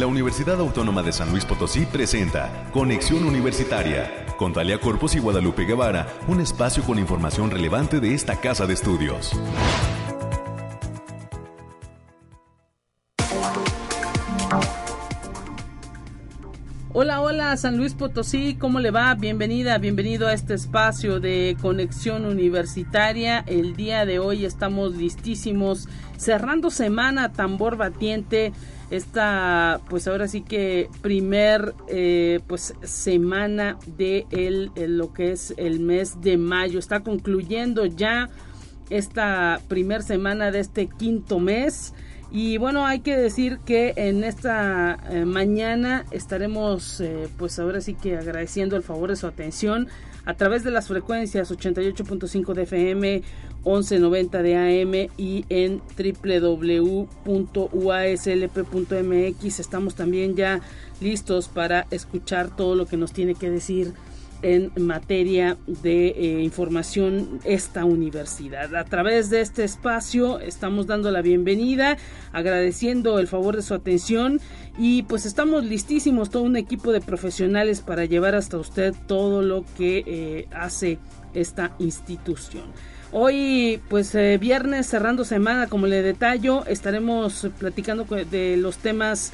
la Universidad Autónoma de San Luis Potosí presenta Conexión Universitaria con Talia Corpus y Guadalupe Guevara, un espacio con información relevante de esta casa de estudios. Hola, hola, San Luis Potosí, ¿cómo le va? Bienvenida, bienvenido a este espacio de conexión universitaria. El día de hoy estamos listísimos, cerrando semana, tambor batiente esta pues ahora sí que primer eh, pues semana de el, lo que es el mes de mayo. Está concluyendo ya esta primer semana de este quinto mes. Y bueno hay que decir que en esta eh, mañana estaremos eh, pues ahora sí que agradeciendo el favor de su atención a través de las frecuencias 88.5 de FM, 1190 de AM y en www.uaslp.mx. Estamos también ya listos para escuchar todo lo que nos tiene que decir en materia de eh, información esta universidad. A través de este espacio estamos dando la bienvenida, agradeciendo el favor de su atención y pues estamos listísimos, todo un equipo de profesionales para llevar hasta usted todo lo que eh, hace esta institución. Hoy, pues eh, viernes cerrando semana, como le detallo, estaremos platicando de los temas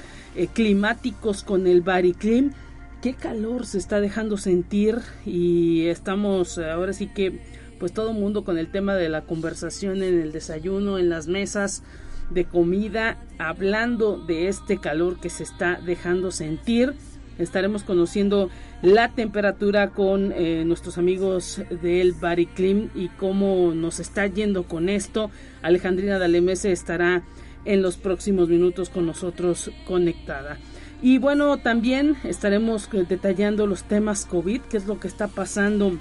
climáticos con el Bariclim qué calor se está dejando sentir y estamos ahora sí que pues todo el mundo con el tema de la conversación en el desayuno, en las mesas de comida, hablando de este calor que se está dejando sentir. Estaremos conociendo la temperatura con eh, nuestros amigos del Bariclim y cómo nos está yendo con esto. Alejandrina Dalemese estará en los próximos minutos con nosotros conectada. Y bueno, también estaremos detallando los temas COVID, qué es lo que está pasando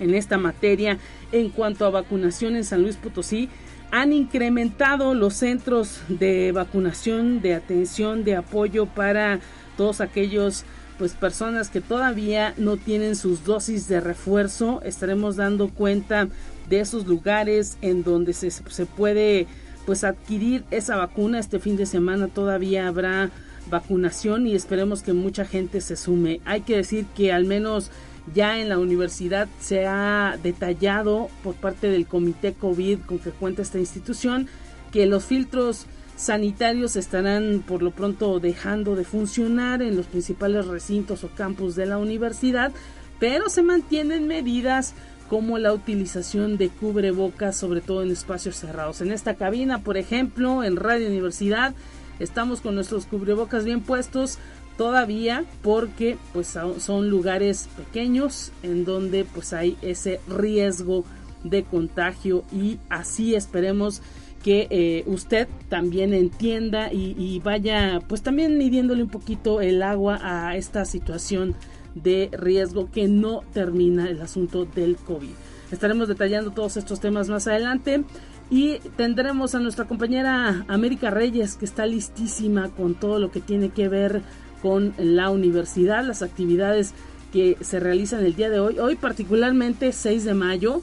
en esta materia en cuanto a vacunación en San Luis Potosí. Han incrementado los centros de vacunación, de atención, de apoyo para todos aquellos pues personas que todavía no tienen sus dosis de refuerzo. Estaremos dando cuenta de esos lugares en donde se, se puede pues adquirir esa vacuna. Este fin de semana todavía habrá vacunación y esperemos que mucha gente se sume. Hay que decir que al menos ya en la universidad se ha detallado por parte del comité COVID con que cuenta esta institución que los filtros sanitarios estarán por lo pronto dejando de funcionar en los principales recintos o campus de la universidad, pero se mantienen medidas como la utilización de cubrebocas, sobre todo en espacios cerrados. En esta cabina, por ejemplo, en Radio Universidad, estamos con nuestros cubrebocas bien puestos todavía porque pues son lugares pequeños en donde pues hay ese riesgo de contagio y así esperemos que eh, usted también entienda y, vaya pues también midiéndole un poquito el agua a esta situación de riesgo que no termina el asunto del COVID. Estaremos detallando todos estos temas más adelante. Y tendremos a nuestra compañera América Reyes, que está listísima con todo lo que tiene que ver con la universidad, las actividades que se realizan el día de hoy. Hoy particularmente 6 de mayo.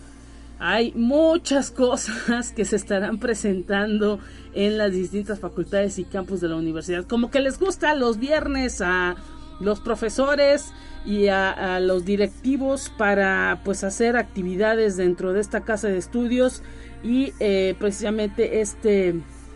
Hay muchas cosas que se estarán presentando en las distintas facultades y campus de la universidad. Como que les gusta los viernes a los profesores y a, los directivos para pues hacer actividades dentro de esta casa de estudios y eh, precisamente este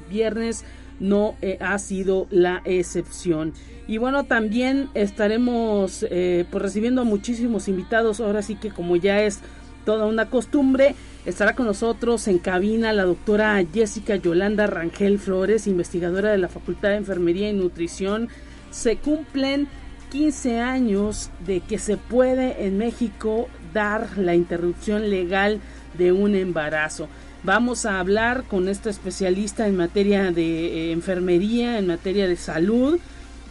viernes no eh, ha sido la excepción. Y bueno, también estaremos eh, pues recibiendo a muchísimos invitados. Ahora sí que como ya es toda una costumbre, estará con nosotros en cabina la doctora Jessica Yolanda Rangel Flores, investigadora de la Facultad de Enfermería y Nutrición. Se cumplen 15 años de que se puede en México dar la interrupción legal de un embarazo. Vamos a hablar con esta especialista en materia de eh, enfermería, en materia de salud,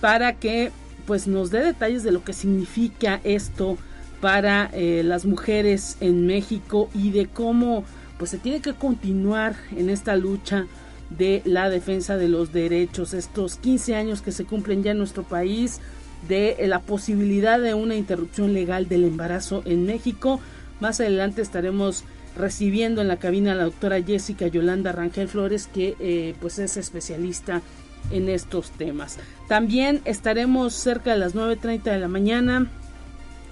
para que pues nos dé detalles de lo que significa esto para eh, las mujeres en México y de cómo pues se tiene que continuar en esta lucha de la defensa de los derechos. Estos 15 años que se cumplen ya en nuestro país de la posibilidad de una interrupción legal del embarazo en México. Más adelante estaremos recibiendo en la cabina a la doctora Jessica Yolanda Rangel Flores, que eh, pues es especialista en estos temas. También estaremos cerca de las 9.30 de la mañana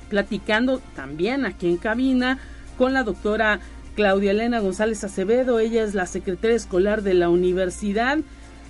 platicando también aquí en cabina con la doctora Claudia Elena González Acevedo. Ella es la secretaria escolar de la universidad.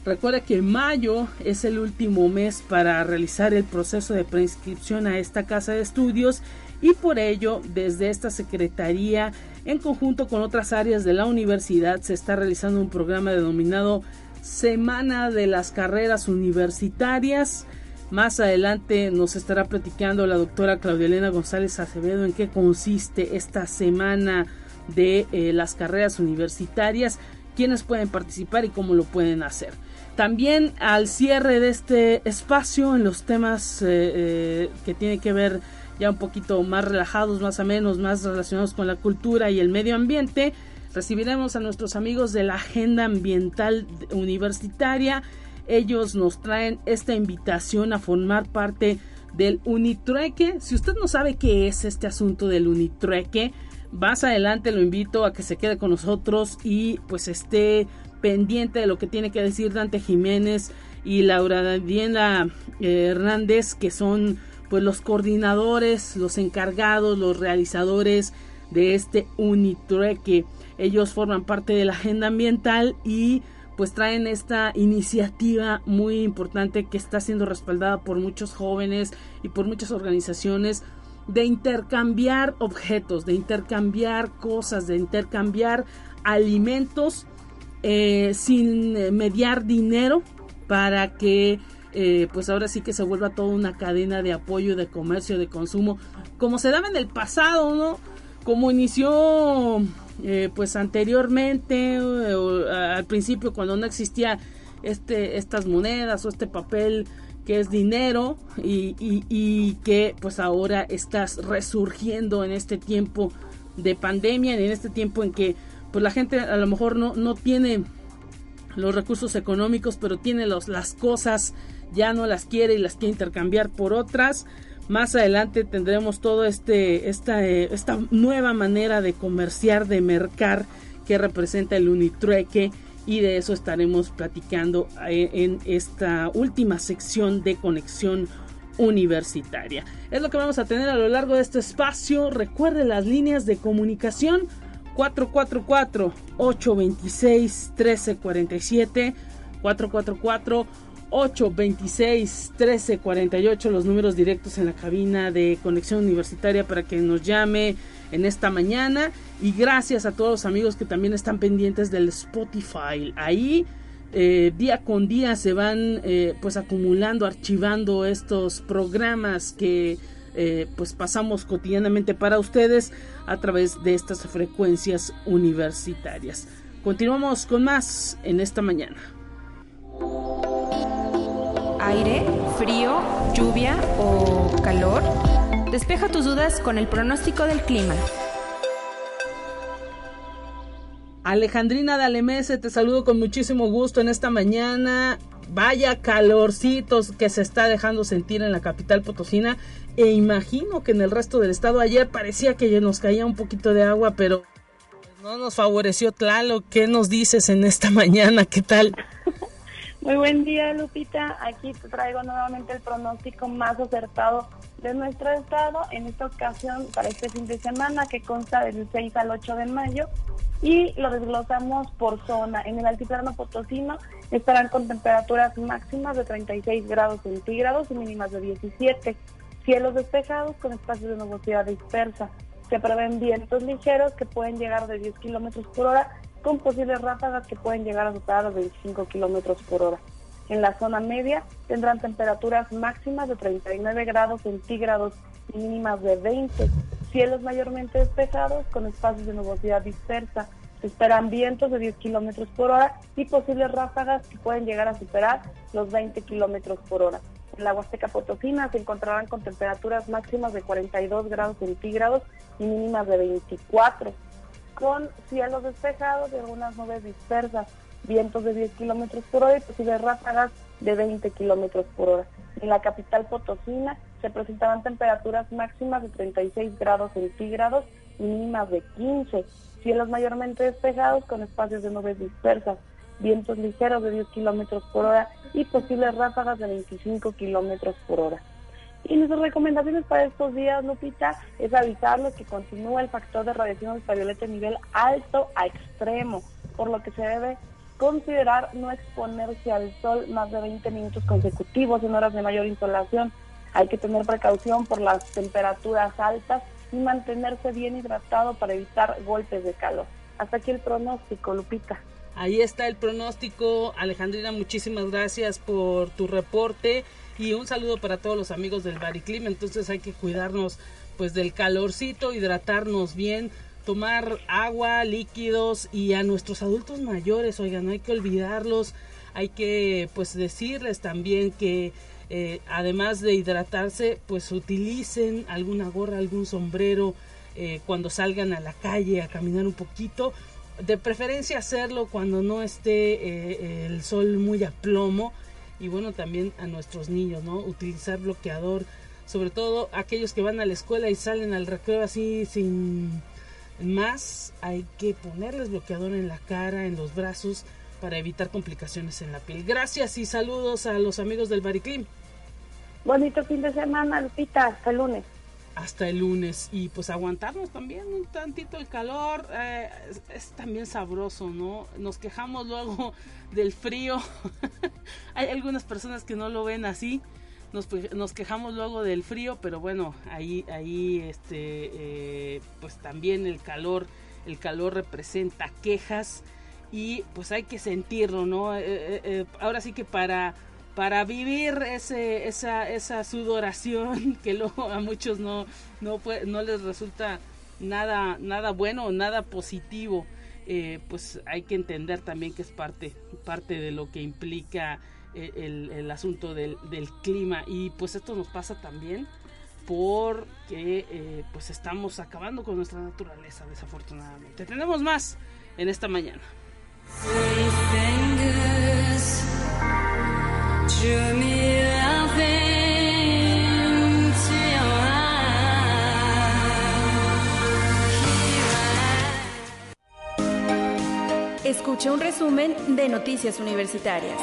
Recuerda que mayo es el último mes para realizar el proceso de preinscripción a esta casa de estudios y por ello desde esta secretaría en conjunto con otras áreas de la universidad se está realizando un programa denominado Semana de las Carreras Universitarias. Más adelante nos estará platicando la doctora Claudia Elena González Acevedo en qué consiste esta semana de eh, las carreras universitarias, quiénes pueden participar y cómo lo pueden hacer. También al cierre de este espacio en los temas eh, eh, que tiene que ver ya un poquito más relajados, más o menos, más relacionados con la cultura y el medio ambiente. Recibiremos a nuestros amigos de la Agenda Ambiental Universitaria. Ellos nos traen esta invitación a formar parte del Unitrueque. Si usted no sabe qué es este asunto del Unitrueque, más adelante lo invito a que se quede con nosotros y pues esté pendiente de lo que tiene que decir Dante Jiménez y Laura Diana eh, Hernández, que son pues los coordinadores, los encargados, los realizadores de este Unitrueque. Ellos forman parte de la agenda ambiental y pues traen esta iniciativa muy importante que está siendo respaldada por muchos jóvenes y por muchas organizaciones de intercambiar objetos, de intercambiar cosas, de intercambiar alimentos eh, sin mediar dinero para que eh, pues ahora sí que se vuelva toda una cadena de apoyo, de comercio, de consumo, como se daba en el pasado, ¿no? Como inició eh, pues anteriormente, eh, al principio cuando no existía este, estas monedas o este papel que es dinero y, y, que pues ahora estás resurgiendo en este tiempo de pandemia, en este tiempo en que pues la gente a lo mejor no, no tiene los recursos económicos, pero tiene los, las cosas ya no las quiere y las quiere intercambiar por otras. Más adelante tendremos todo este esta, eh, esta nueva manera de comerciar, de mercar que representa el unitrueque y de eso estaremos platicando eh, en esta última sección de conexión universitaria. Es lo que vamos a tener a lo largo de este espacio. Recuerde las líneas de comunicación 444 826 1347 444 826 1348 los números directos en la cabina de conexión universitaria para que nos llame en esta mañana. Y gracias a todos los amigos que también están pendientes del Spotify. Ahí eh, día con día se van eh, pues acumulando archivando estos programas que eh, pues pasamos cotidianamente para ustedes a través de estas frecuencias universitarias. Continuamos con más en esta mañana aire, frío, lluvia o calor? Despeja tus dudas con el pronóstico del clima. Alejandrina Dalemese, te saludo con muchísimo gusto en esta mañana. Vaya calorcitos que se está dejando sentir en la capital potosina. E imagino que en el resto del estado ayer parecía que nos caía un poquito de agua, pero no nos favoreció Tlalo. ¿Qué nos dices en esta mañana? ¿Qué tal? Muy buen día, Lupita. Aquí te traigo nuevamente el pronóstico más acertado de nuestro estado, en esta ocasión para este fin de semana que consta del 6 al 8 de mayo y lo desglosamos por zona. En el altiplano potosino estarán con temperaturas máximas de 36 grados centígrados y mínimas de 17. Cielos despejados con espacios de nubosidad dispersa. Se prevén vientos ligeros que pueden llegar de 10 kilómetros por hora con posibles ráfagas que pueden llegar a superar los 25 kilómetros por hora. En la zona media tendrán temperaturas máximas de 39 grados centígrados y mínimas de 20. Cielos mayormente despejados con espacios de nubosidad dispersa. Se esperan vientos de 10 kilómetros por hora y posibles ráfagas que pueden llegar a superar los 20 kilómetros por hora. En la Huasteca Potosina se encontrarán con temperaturas máximas de 42 grados centígrados y mínimas de 24 con cielos despejados y algunas nubes dispersas, vientos de 10 kilómetros por hora y posibles ráfagas de 20 kilómetros por hora. En la capital Potosina se presentarán temperaturas máximas de 36 grados centígrados mínimas de 15. Cielos mayormente despejados con espacios de nubes dispersas, vientos ligeros de 10 kilómetros por hora y posibles ráfagas de 25 kilómetros por hora. Y nuestras recomendaciones para estos días, Lupita, es avisarles que continúa el factor de radiación ultravioleta a nivel alto a extremo, por lo que se debe considerar no exponerse al sol más de 20 minutos consecutivos en horas de mayor insolación. Hay que tener precaución por las temperaturas altas y mantenerse bien hidratado para evitar golpes de calor. Hasta aquí el pronóstico, Lupita. Ahí está el pronóstico. Alejandrina, muchísimas gracias por tu reporte y un saludo para todos los amigos del Bariclim. Entonces hay que cuidarnos pues del calorcito, hidratarnos bien, tomar agua, líquidos y a nuestros adultos mayores, oigan, no hay que olvidarlos, hay que pues decirles también que eh, además de hidratarse, pues utilicen alguna gorra, algún sombrero eh, cuando salgan a la calle a caminar un poquito. De preferencia hacerlo cuando no esté eh, el sol muy a plomo y bueno también a nuestros niños, ¿no? Utilizar bloqueador, sobre todo aquellos que van a la escuela y salen al recreo así sin más, hay que ponerles bloqueador en la cara, en los brazos para evitar complicaciones en la piel. Gracias y saludos a los amigos del Bariclim. Bonito fin de semana, Lupita, hasta el lunes. Hasta el lunes y pues aguantarnos también un tantito el calor, eh, es también sabroso, ¿no? Nos quejamos luego del frío. Hay algunas personas que no lo ven así. Nos, nos, quejamos luego del frío, pero bueno, ahí, ahí, este, eh, pues también el calor, el calor representa quejas y pues hay que sentirlo, ¿no? Eh, ahora sí que para, para vivir ese, esa, esa sudoración que luego a muchos no, no, no les resulta nada, nada bueno, nada positivo. Eh, pues hay que entender también que es parte, parte de lo que implica eh, el, asunto del, clima y pues esto nos pasa también porque eh, pues estamos acabando con nuestra naturaleza desafortunadamente. Tenemos más en esta mañana. Un resumen de Noticias Universitarias.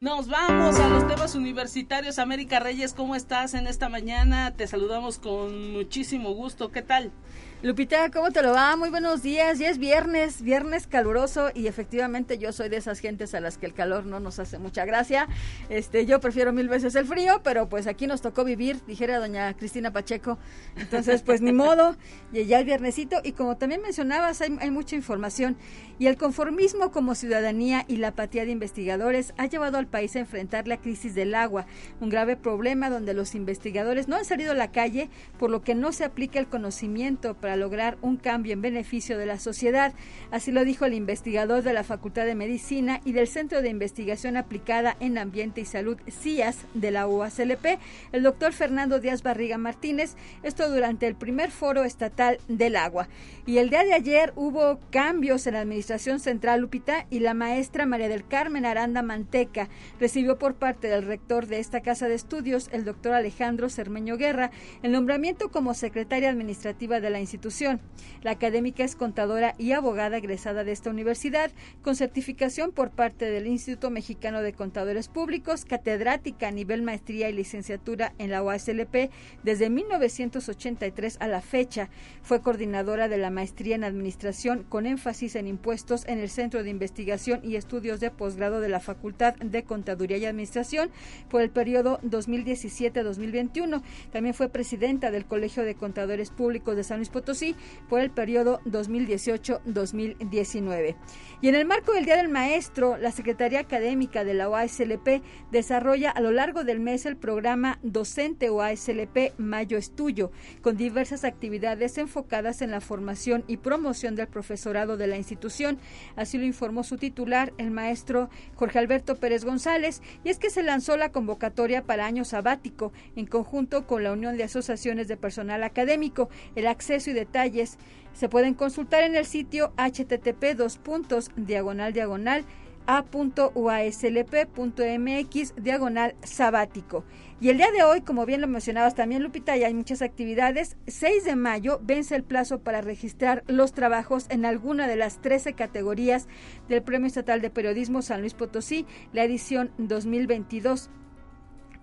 Nos vamos a los temas universitarios. América Reyes, ¿cómo estás en esta mañana? Te saludamos con muchísimo gusto. ¿Qué tal? Lupita, ¿cómo te lo va? Muy buenos días. Ya es viernes, viernes caluroso y efectivamente yo soy de esas gentes a las que el calor no nos hace mucha gracia. Este, yo prefiero mil veces el frío, pero pues aquí nos tocó vivir, dijera doña Cristina Pacheco. Entonces, pues ni modo, y ya el viernesito y como también mencionabas, hay, mucha información y el conformismo como ciudadanía y la apatía de investigadores ha llevado al país a enfrentar la crisis del agua, un grave problema donde los investigadores no han salido a la calle, por lo que no se aplica el conocimiento lograr un cambio en beneficio de la sociedad. Así lo dijo el investigador de la Facultad de Medicina y del Centro de Investigación Aplicada en Ambiente y Salud, CIAS, de la UACLP, el doctor Fernando Díaz Barriga Martínez, esto durante el primer foro estatal del agua. Y el día de ayer hubo cambios en la Administración Central Lupita y la maestra María del Carmen Aranda Manteca recibió por parte del rector de esta casa de estudios, el doctor Alejandro Cermeño Guerra, el nombramiento como secretaria administrativa de la institución la académica es contadora y abogada egresada de esta universidad, con certificación por parte del Instituto Mexicano de Contadores Públicos, catedrática a nivel maestría y licenciatura en la UASLP desde 1983 a la fecha. Fue coordinadora de la maestría en Administración con énfasis en impuestos en el Centro de Investigación y Estudios de Posgrado de la Facultad de Contaduría y Administración por el periodo 2017-2021. También fue presidenta del Colegio de Contadores Públicos de San Luis Potosí sí por el periodo 2018-2019. Y en el marco del Día del Maestro, la Secretaría Académica de la OASLP desarrolla a lo largo del mes el programa Docente OASLP Mayo Estudio, con diversas actividades enfocadas en la formación y promoción del profesorado de la institución. Así lo informó su titular, el maestro Jorge Alberto Pérez González, y es que se lanzó la convocatoria para año sabático en conjunto con la Unión de Asociaciones de Personal Académico. El acceso y detalles se pueden consultar en el sitio http dos puntos diagonal diagonal a.uaslp.mx diagonal sabático. Y el día de hoy, como bien lo mencionabas también, Lupita, y hay muchas actividades. 6 de mayo vence el plazo para registrar los trabajos en alguna de las 13 categorías del Premio Estatal de Periodismo San Luis Potosí, la edición 2022.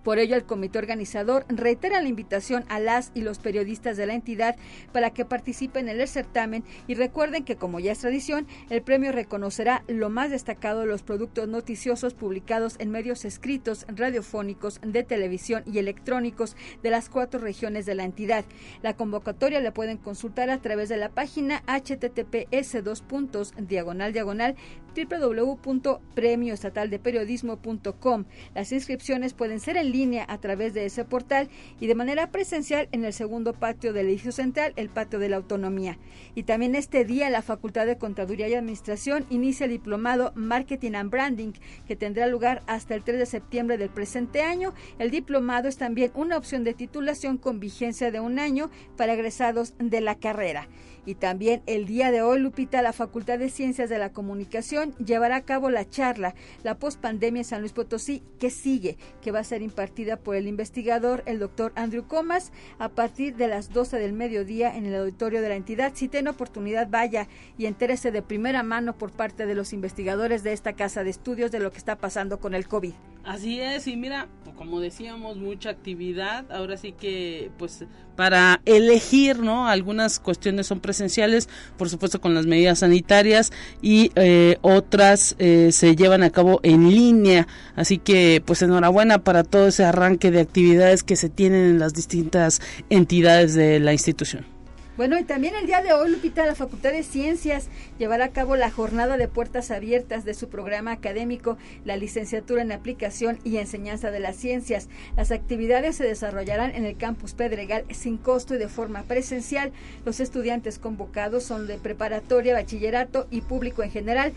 Por ello, el comité organizador reitera la invitación a las y los periodistas de la entidad para que participen en el certamen y recuerden que, como ya es tradición, el premio reconocerá lo más destacado de los productos noticiosos publicados en medios escritos, radiofónicos, de televisión y electrónicos de las cuatro regiones de la entidad. La convocatoria la pueden consultar a través de la página https dos puntos diagonal diagonal www.premioestataldeperiodismo.com. Las inscripciones pueden ser en línea a través de ese portal y de manera presencial en el segundo patio del edificio central, el patio de la autonomía. Y también este día la Facultad de Contaduría y Administración inicia el diplomado Marketing and Branding que tendrá lugar hasta el 3 de septiembre del presente año. El diplomado es también una opción de titulación con vigencia de un año para egresados de la carrera. Y también el día de hoy, Lupita, la Facultad de Ciencias de la Comunicación llevará a cabo la charla La pospandemia en San Luis Potosí, que sigue, que va a ser impartida por el investigador, el doctor Andrew Comas, a partir de las 12 del mediodía en el auditorio de la entidad. Si tiene oportunidad, vaya y entérese de primera mano por parte de los investigadores de esta casa de estudios de lo que está pasando con el COVID. Así es, y mira, como decíamos, mucha actividad. Ahora sí que, pues, para elegir, ¿no? Algunas cuestiones son presenciales, por supuesto con las medidas sanitarias, y eh, otras eh, se llevan a cabo en línea. Así que, pues, enhorabuena para todo ese arranque de actividades que se tienen en las distintas entidades de la institución. Bueno, y también el día de hoy, Lupita, la Facultad de Ciencias llevará a cabo la jornada de puertas abiertas de su programa académico, la licenciatura en aplicación y enseñanza de las ciencias. Las actividades se desarrollarán en el campus Pedregal sin costo y de forma presencial. Los estudiantes convocados son de preparatoria, bachillerato y público en general.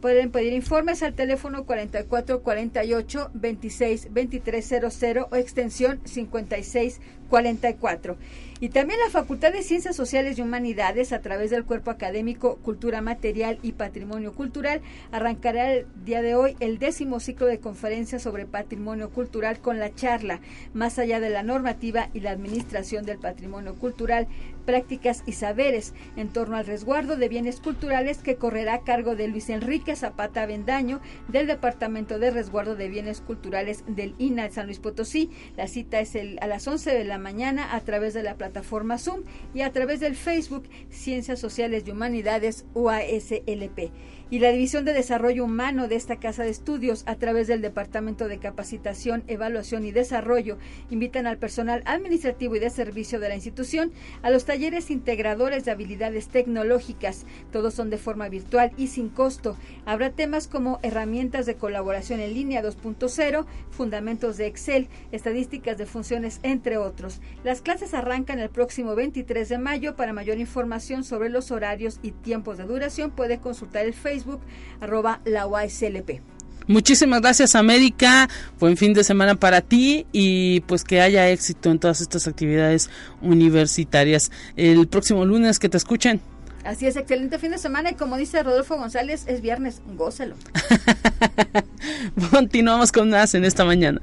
Pueden pedir informes al teléfono 4448 26 2300 o extensión 5644. Y también la Facultad de Ciencias Sociales y Humanidades, a través del cuerpo académico Cultura Material y Patrimonio Cultural, arrancará el día de hoy el décimo ciclo de conferencias sobre patrimonio cultural con la charla Más allá de la normativa y la administración del patrimonio cultural, prácticas y saberes en torno al resguardo de bienes culturales que correrá a cargo de Luis Enrique Zapata Vendaño del Departamento de Resguardo de Bienes Culturales del INAL San Luis Potosí. La cita es a las 11 de la mañana a través de la plataforma Zoom y a través del Facebook Ciencias Sociales y Humanidades UASLP y la División de Desarrollo Humano de esta Casa de Estudios, a través del Departamento de Capacitación, Evaluación y Desarrollo, invitan al personal administrativo y de servicio de la institución a los talleres integradores de habilidades tecnológicas. Todos son de forma virtual y sin costo. Habrá temas como herramientas de colaboración en línea 2.0, fundamentos de Excel, estadísticas de funciones, entre otros. Las clases arrancan el próximo 23 de mayo. Para mayor información sobre los horarios y tiempos de duración puede consultar el Facebook arroba la UASLP. Muchísimas gracias América, buen fin de semana para ti y pues que haya éxito en todas estas actividades universitarias. El próximo lunes que te escuchen. Así es, excelente fin de semana y como dice Rodolfo González, es viernes, gócelo. Continuamos con más en esta mañana.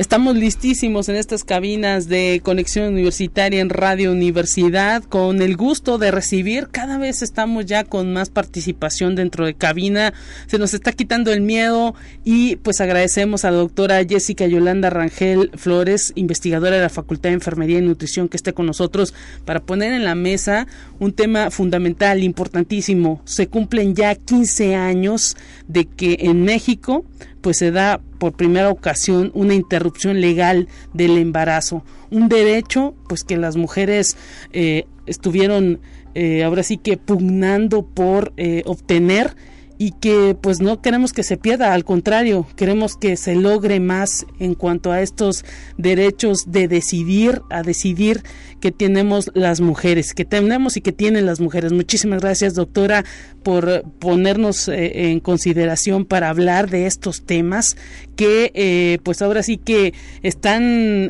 Estamos listísimos en estas cabinas de conexión universitaria en Radio Universidad con el gusto de recibir. Cada vez estamos ya con más participación dentro de cabina. Se nos está quitando el miedo y pues agradecemos a la doctora Jessica Yolanda Rangel Flores, investigadora de la Facultad de Enfermería y Nutrición que esté con nosotros para poner en la mesa un tema fundamental, importantísimo. Se cumplen ya 15 años de que en México pues se da por primera ocasión una interrupción legal del embarazo, un derecho pues que las mujeres eh, estuvieron eh, ahora sí que pugnando por eh, obtener y que pues no queremos que se pierda, al contrario, queremos que se logre más en cuanto a estos derechos de decidir, a decidir que tenemos las mujeres, que tenemos y que tienen las mujeres. Muchísimas gracias, doctora, por ponernos eh, en consideración para hablar de estos temas que eh, pues ahora sí que están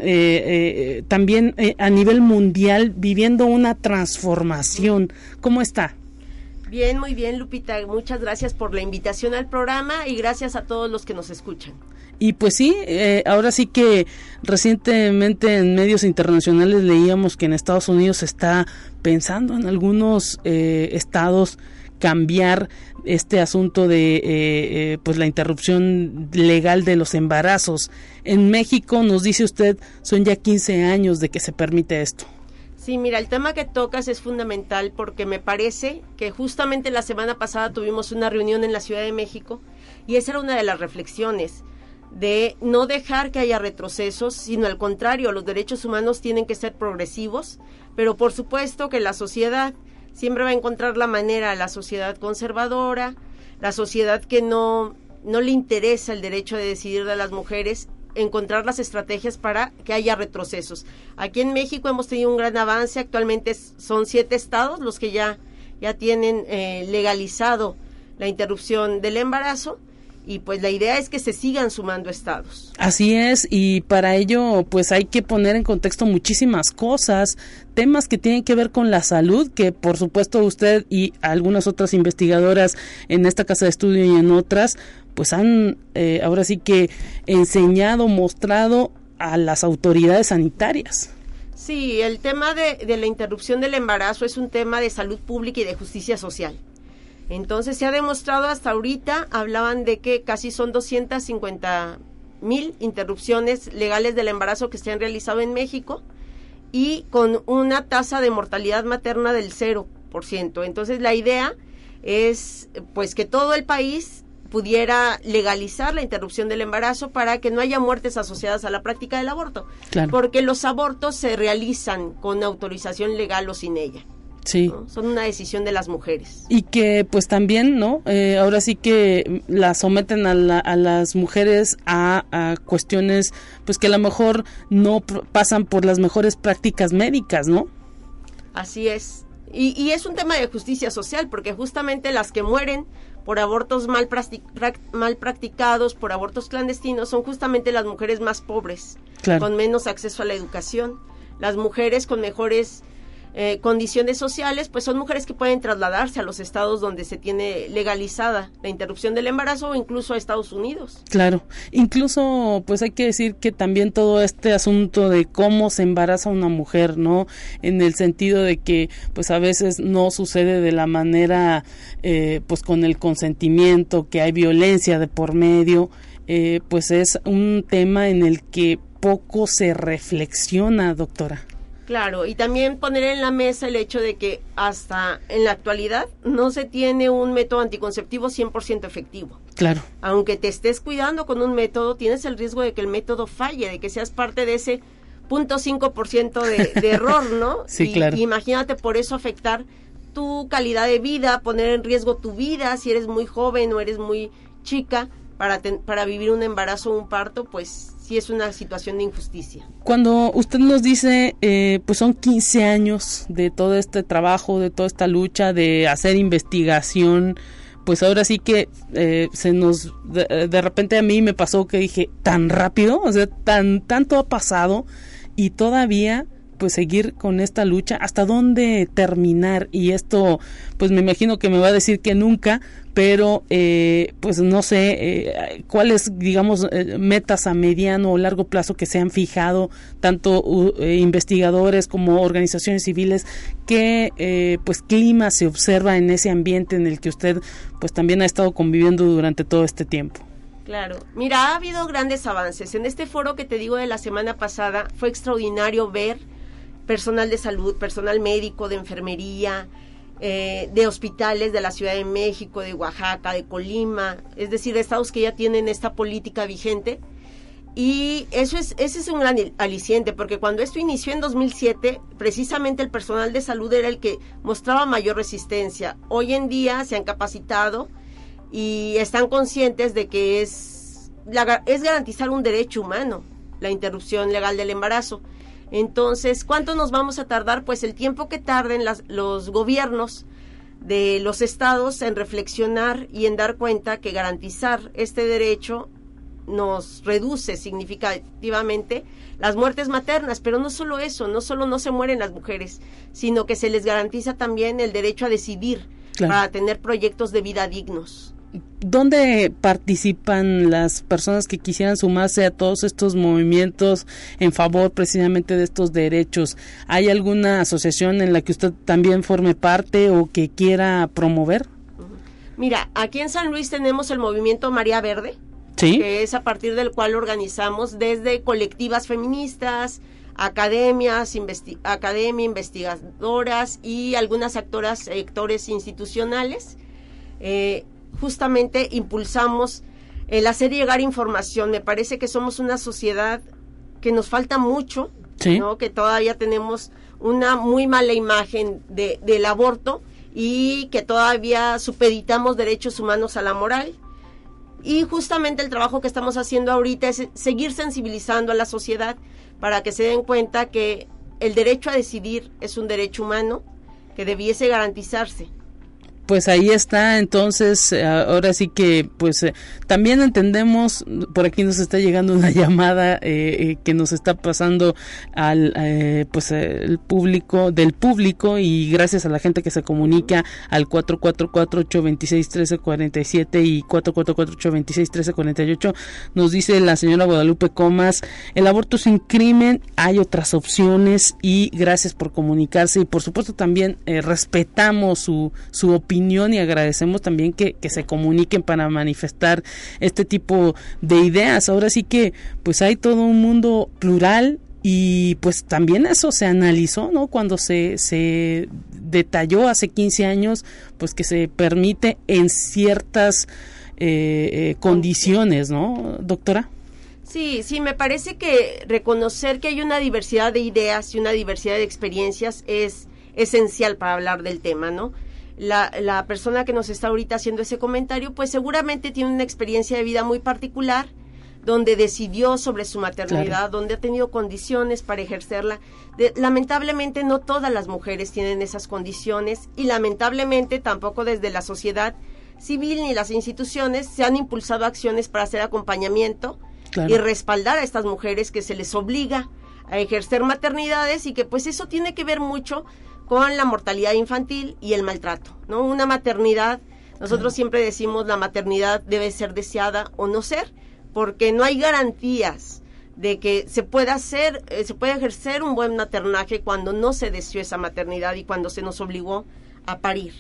eh, también a nivel mundial viviendo una transformación. ¿Cómo está? Bien, muy bien, Lupita. Muchas gracias por la invitación al programa y gracias a todos los que nos escuchan. Y pues sí, eh, ahora sí que recientemente en medios internacionales leíamos que en Estados Unidos se está pensando en algunos eh, estados cambiar este asunto de eh, pues la interrupción legal de los embarazos. En México, nos dice usted, son ya 15 años de que se permite esto. Sí, mira, el tema que tocas es fundamental porque me parece que justamente la semana pasada tuvimos una reunión en la Ciudad de México y esa era una de las reflexiones de no dejar que haya retrocesos, sino al contrario, los derechos humanos tienen que ser progresivos, pero por supuesto que la sociedad siempre va a encontrar la manera, la sociedad conservadora, la sociedad que no, no le interesa el derecho de decidir de las mujeres, encontrar las estrategias para que haya retrocesos. Aquí en México hemos tenido un gran avance, actualmente son siete estados los que ya, ya tienen eh, legalizado la interrupción del embarazo y pues la idea es que se sigan sumando estados. Así es, y para ello pues hay que poner en contexto muchísimas cosas, temas que tienen que ver con la salud, que por supuesto usted y algunas otras investigadoras en esta casa de estudio y en otras pues han eh, ahora sí que enseñado, mostrado a las autoridades sanitarias. Sí, el tema de, la interrupción del embarazo es un tema de salud pública y de justicia social. Entonces se ha demostrado hasta ahorita, hablaban de que casi son 250 mil interrupciones legales del embarazo que se han realizado en México y con una tasa de mortalidad materna del 0%. Entonces la idea es pues que todo el país pudiera legalizar la interrupción del embarazo para que no haya muertes asociadas a la práctica del aborto. Porque los abortos se realizan con autorización legal o sin ella. Sí. Son una decisión de las mujeres. Y que pues también, ¿no? Eh, ahora sí que la someten a, las mujeres a, a, cuestiones pues que a lo mejor no pasan por las mejores prácticas médicas, ¿no? Así es. Y, y es un tema de justicia social porque justamente las que mueren por abortos mal, mal practicados, por abortos clandestinos, son justamente las mujeres más pobres, con menos acceso a la educación, las mujeres con mejores eh, condiciones sociales, pues son mujeres que pueden trasladarse a los estados donde se tiene legalizada la interrupción del embarazo o incluso a Estados Unidos. Claro, incluso pues hay que decir que también todo este asunto de cómo se embaraza una mujer, ¿no? En el sentido de que pues a veces no sucede de la manera eh, pues con el consentimiento, que hay violencia de por medio, eh, pues es un tema en el que poco se reflexiona, doctora. Claro, y también poner en la mesa el hecho de que hasta en la actualidad no se tiene un método anticonceptivo 100% efectivo. Claro. Aunque te estés cuidando con un método, tienes el riesgo de que el método falle, de que seas parte de ese punto .5% de, de error, ¿no? sí, claro. imagínate por eso afectar tu calidad de vida, poner en riesgo tu vida si eres muy joven o eres muy chica para, para vivir un embarazo o un parto, pues sí es una situación de injusticia. Cuando usted nos dice, eh, pues son 15 años de todo este trabajo, de toda esta lucha, de hacer investigación, pues ahora sí que eh, se nos, de, de, repente a mí me pasó que dije, tan rápido, o sea, tan, tanto ha pasado y todavía pues seguir con esta lucha, hasta dónde terminar y esto pues me imagino que me va a decir que nunca, pero eh, pues no sé eh, cuáles digamos eh, metas a mediano o largo plazo que se han fijado tanto uh, investigadores como organizaciones civiles qué pues clima se observa en ese ambiente en el que usted pues también ha estado conviviendo durante todo este tiempo Claro, mira, ha habido grandes avances. En este foro que te digo de la semana pasada fue extraordinario ver personal de salud, personal médico, de enfermería, eh, de hospitales de la Ciudad de México, de Oaxaca, de Colima, es decir, de estados que ya tienen esta política vigente. Y eso es, ese es un gran aliciente, porque cuando esto inició en 2007, precisamente el personal de salud era el que mostraba mayor resistencia. Hoy en día se han capacitado y están conscientes de que es, es garantizar un derecho humano, la interrupción legal del embarazo. Entonces, ¿cuánto nos vamos a tardar? Pues el tiempo que tarden las, los gobiernos de los estados en reflexionar y en dar cuenta que garantizar este derecho nos reduce significativamente las muertes maternas, pero no solo eso, no solo no se mueren las mujeres, sino que se les garantiza también el derecho a decidir para tener proyectos de vida dignos. ¿Dónde participan las personas que quisieran sumarse a todos estos movimientos en favor precisamente de estos derechos? ¿Hay alguna asociación en la que usted también forme parte o que quiera promover? Mira, aquí en San Luis tenemos el movimiento María Verde, que es a partir del cual organizamos desde colectivas feministas, academias, academia, investigadoras y algunas actoras, actores institucionales. Eh, justamente impulsamos el hacer llegar información. Me parece que somos una sociedad que nos falta mucho, ¿no? que todavía tenemos una muy mala imagen de, del aborto y que todavía supeditamos derechos humanos a la moral. Y justamente el trabajo que estamos haciendo ahorita es seguir sensibilizando a la sociedad para que se den cuenta que el derecho a decidir es un derecho humano que debiese garantizarse pues ahí está entonces eh, ahora sí que pues eh, también entendemos por aquí nos está llegando una llamada eh, que nos está pasando al pues el público del público y gracias a la gente que se comunica al 444 826 1347 y 444 826 1348 nos dice la señora Guadalupe Comas el aborto sin crimen hay otras opciones y gracias por comunicarse y por supuesto también respetamos su su opinión y agradecemos también que, se comuniquen para manifestar este tipo de ideas. Ahora sí que pues hay todo un mundo plural y pues también eso se analizó, ¿no? Cuando se, se detalló hace 15 años, pues que se permite en ciertas eh, eh, condiciones, ¿no, doctora? Sí, sí, me parece que reconocer que hay una diversidad de ideas y una diversidad de experiencias es esencial para hablar del tema, ¿no? La, la persona que nos está ahorita haciendo ese comentario, pues seguramente tiene una experiencia de vida muy particular donde decidió sobre su maternidad, donde ha tenido condiciones para ejercerla. lamentablemente no todas las mujeres tienen esas condiciones y lamentablemente tampoco desde la sociedad civil ni las instituciones se han impulsado acciones para hacer acompañamiento y respaldar a estas mujeres que se les obliga a ejercer maternidades y que pues eso tiene que ver mucho con la mortalidad infantil y el maltrato, ¿no? Una maternidad, nosotros siempre decimos la maternidad debe ser deseada o no ser, porque no hay garantías de que se pueda hacer, eh, se puede ejercer un buen maternaje cuando no se deseó esa maternidad y cuando se nos obligó a parir.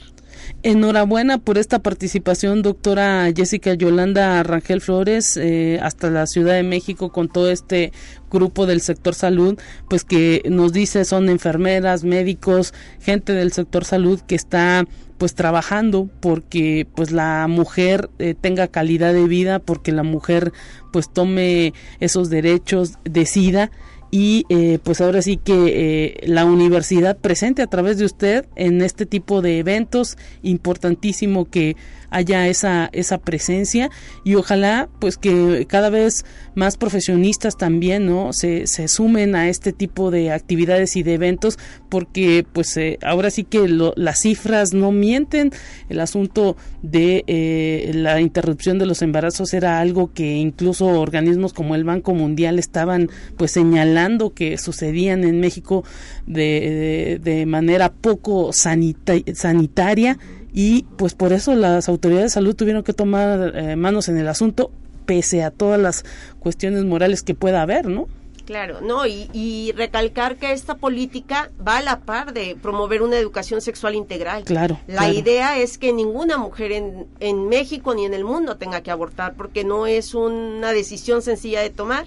Enhorabuena por esta participación, doctora Jessica Yolanda Rangel Flores, eh, hasta la Ciudad de México con todo este grupo del sector salud, pues que nos dice son enfermeras, médicos, gente del sector salud que está pues trabajando porque pues la mujer eh, tenga calidad de vida, porque la mujer pues tome esos derechos, decida y eh, pues ahora sí que eh, la universidad presente a través de usted en este tipo de eventos importantísimo que haya esa, esa presencia. Y ojalá pues que cada vez más profesionistas también no se, se sumen a este tipo de actividades y de eventos porque pues eh, ahora sí que las cifras no mienten. El asunto de eh, la interrupción de los embarazos era algo que incluso organismos como el Banco Mundial estaban pues señalando que sucedían en México de, de, manera poco sanitaria y pues por eso las autoridades de salud tuvieron que tomar eh, manos en el asunto pese a todas las cuestiones morales que pueda haber, ¿no? Claro, no, y, recalcar que esta política va a la par de promover una educación sexual integral. Claro. La idea es que ninguna mujer en, en México ni en el mundo tenga que abortar, porque no es una decisión sencilla de tomar.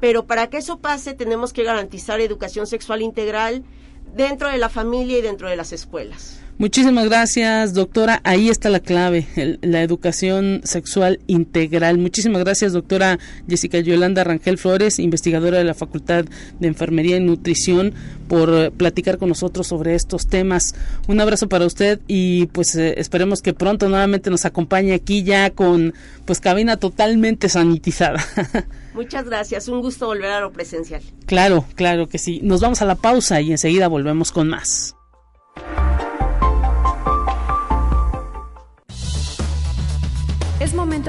Pero para que eso pase, tenemos que garantizar educación sexual integral, dentro de la familia y dentro de las escuelas. Muchísimas gracias, doctora. Ahí está la clave, la educación sexual integral. Muchísimas gracias, doctora Jessica Yolanda Rangel Flores, investigadora de la Facultad de Enfermería y Nutrición, por eh, platicar con nosotros sobre estos temas. Un abrazo para usted y pues eh, esperemos que pronto nuevamente nos acompañe aquí ya con pues cabina totalmente sanitizada. Muchas gracias, un gusto volver a lo presencial. Claro, claro que sí. Nos vamos a la pausa y enseguida volvemos con más.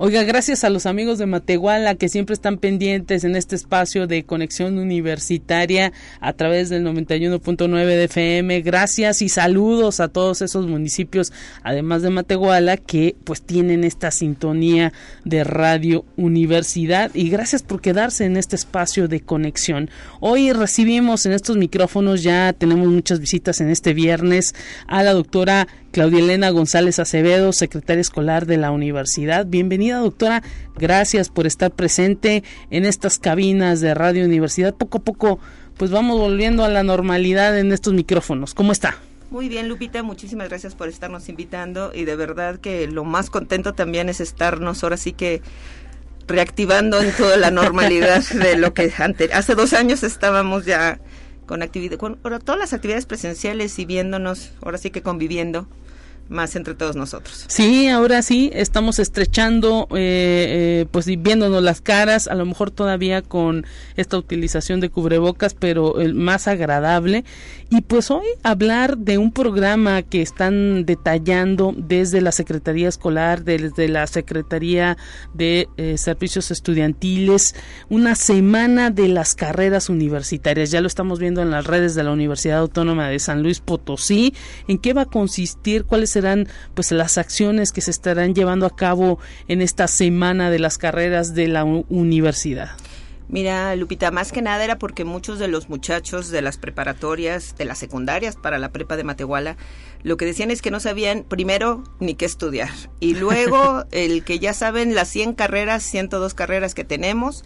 Oiga, gracias a los amigos de Matehuala que siempre están pendientes en este espacio de conexión universitaria a través del 91.9 de FM. Gracias y saludos a todos esos municipios, además de Matehuala, que pues tienen esta sintonía de Radio Universidad. Y gracias por quedarse en este espacio de conexión. Hoy recibimos en estos micrófonos, ya tenemos muchas visitas en este viernes, a la doctora Claudia Elena González Acevedo, secretaria escolar de la universidad. Bienvenida, doctora. Gracias por estar presente en estas cabinas de Radio Universidad. Poco a poco, pues vamos volviendo a la normalidad en estos micrófonos. ¿Cómo está? Muy bien, Lupita, muchísimas gracias por estarnos invitando y de verdad que lo más contento también es estarnos ahora sí que reactivando en toda la normalidad de lo que antes, hace dos años estábamos ya con actividad, con todas las actividades presenciales y viéndonos, ahora sí que conviviendo más entre todos nosotros. Sí, ahora sí, estamos estrechando, eh, eh, pues viéndonos las caras, a lo mejor todavía con esta utilización de cubrebocas, pero el más agradable. Y pues hoy hablar de un programa que están detallando desde la Secretaría Escolar, desde la Secretaría de eh, Servicios Estudiantiles, una semana de las carreras universitarias. Ya lo estamos viendo en las redes de la Universidad Autónoma de San Luis Potosí. ¿En qué va a consistir? ¿Cuáles serán pues las acciones que se estarán llevando a cabo en esta semana de las carreras de la universidad? Mira, Lupita, más que nada era porque muchos de los muchachos de las preparatorias, de las secundarias para la prepa de Matehuala, lo que decían es que no sabían primero ni qué estudiar. Y luego el que ya saben las 100 carreras, 102 carreras que tenemos